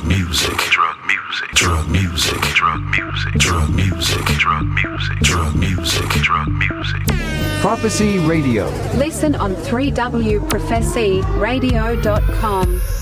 drug music, drug music, drug music, drug music, drug music, drug music, drug music, drug music. Prophecy Radio. Listen on 3wprophecyradio.com.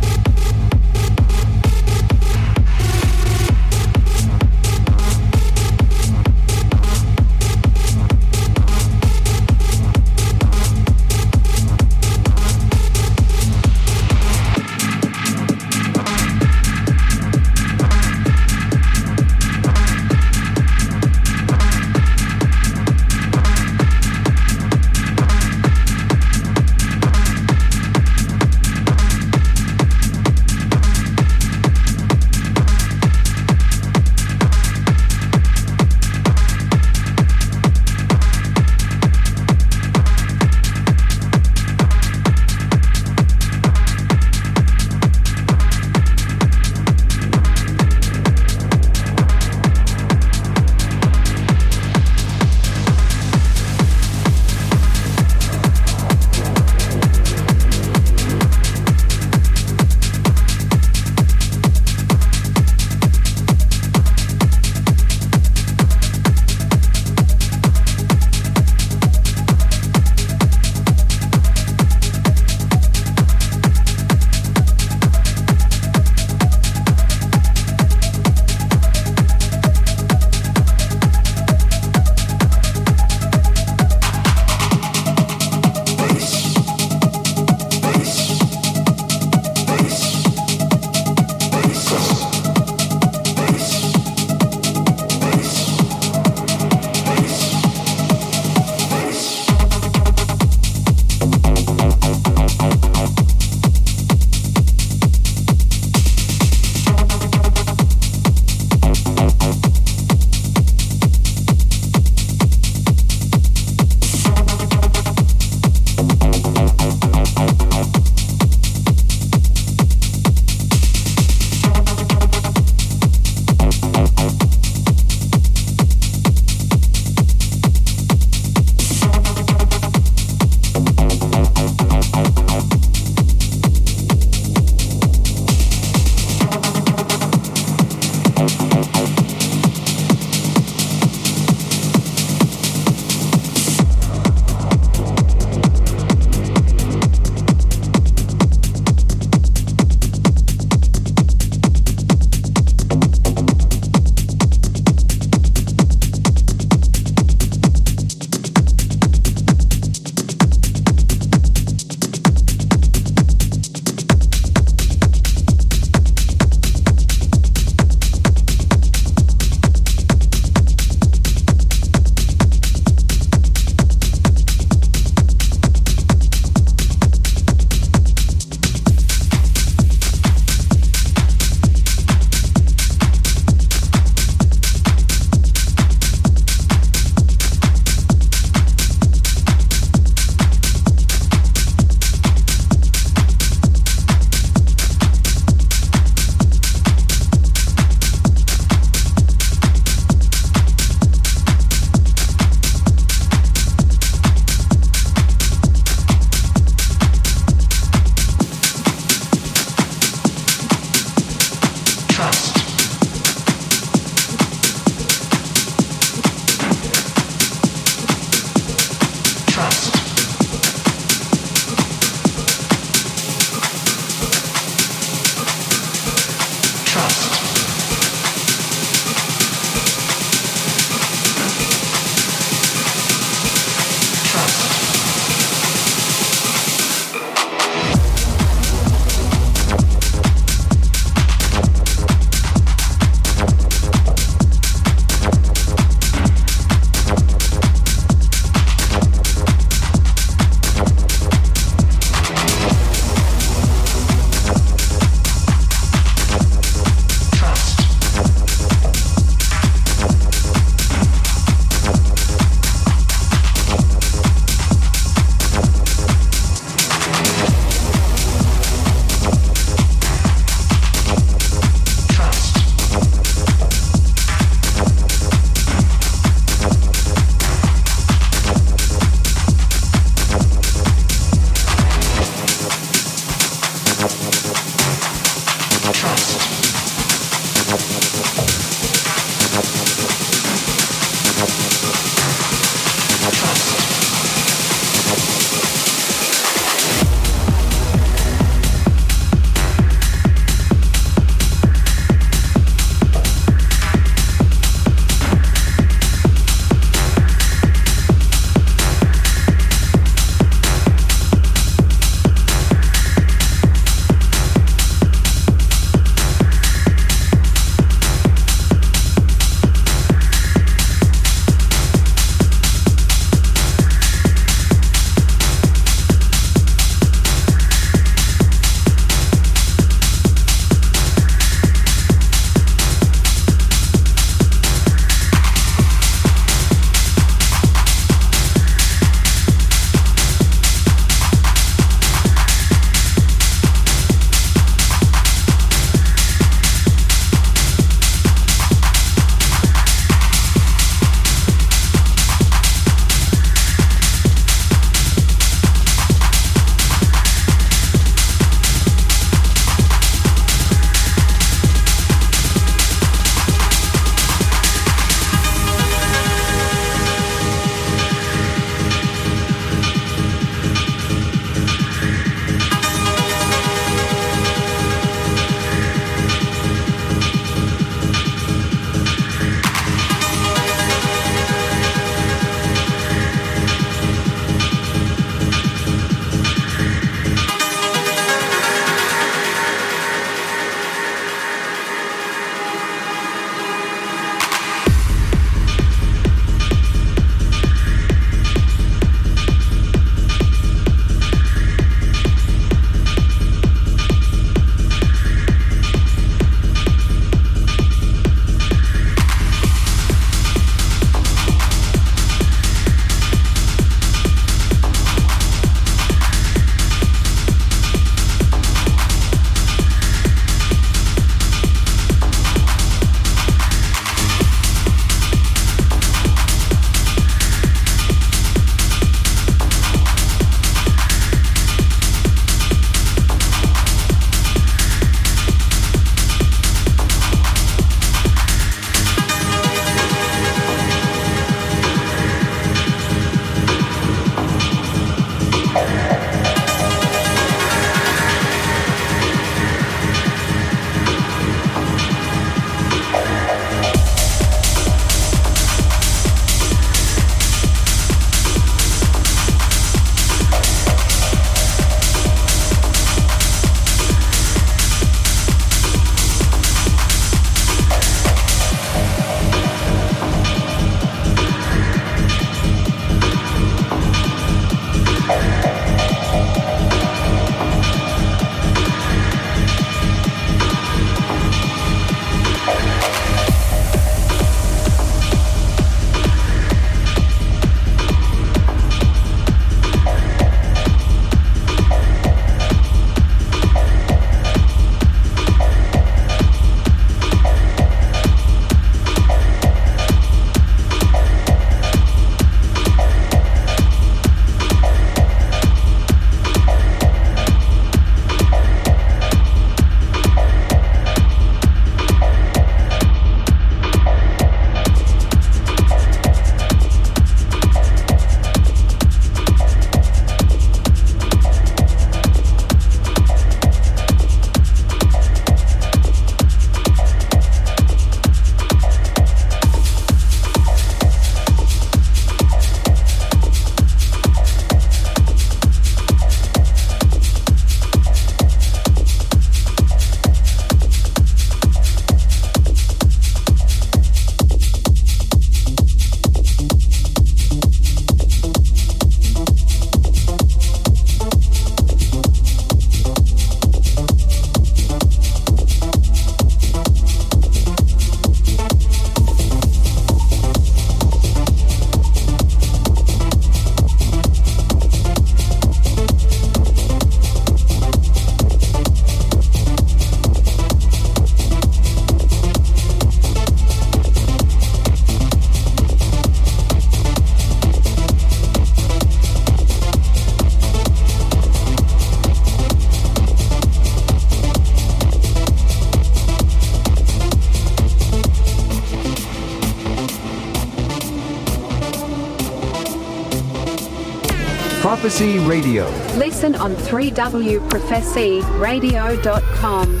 Radio. Listen on 3wprophecyradio.com.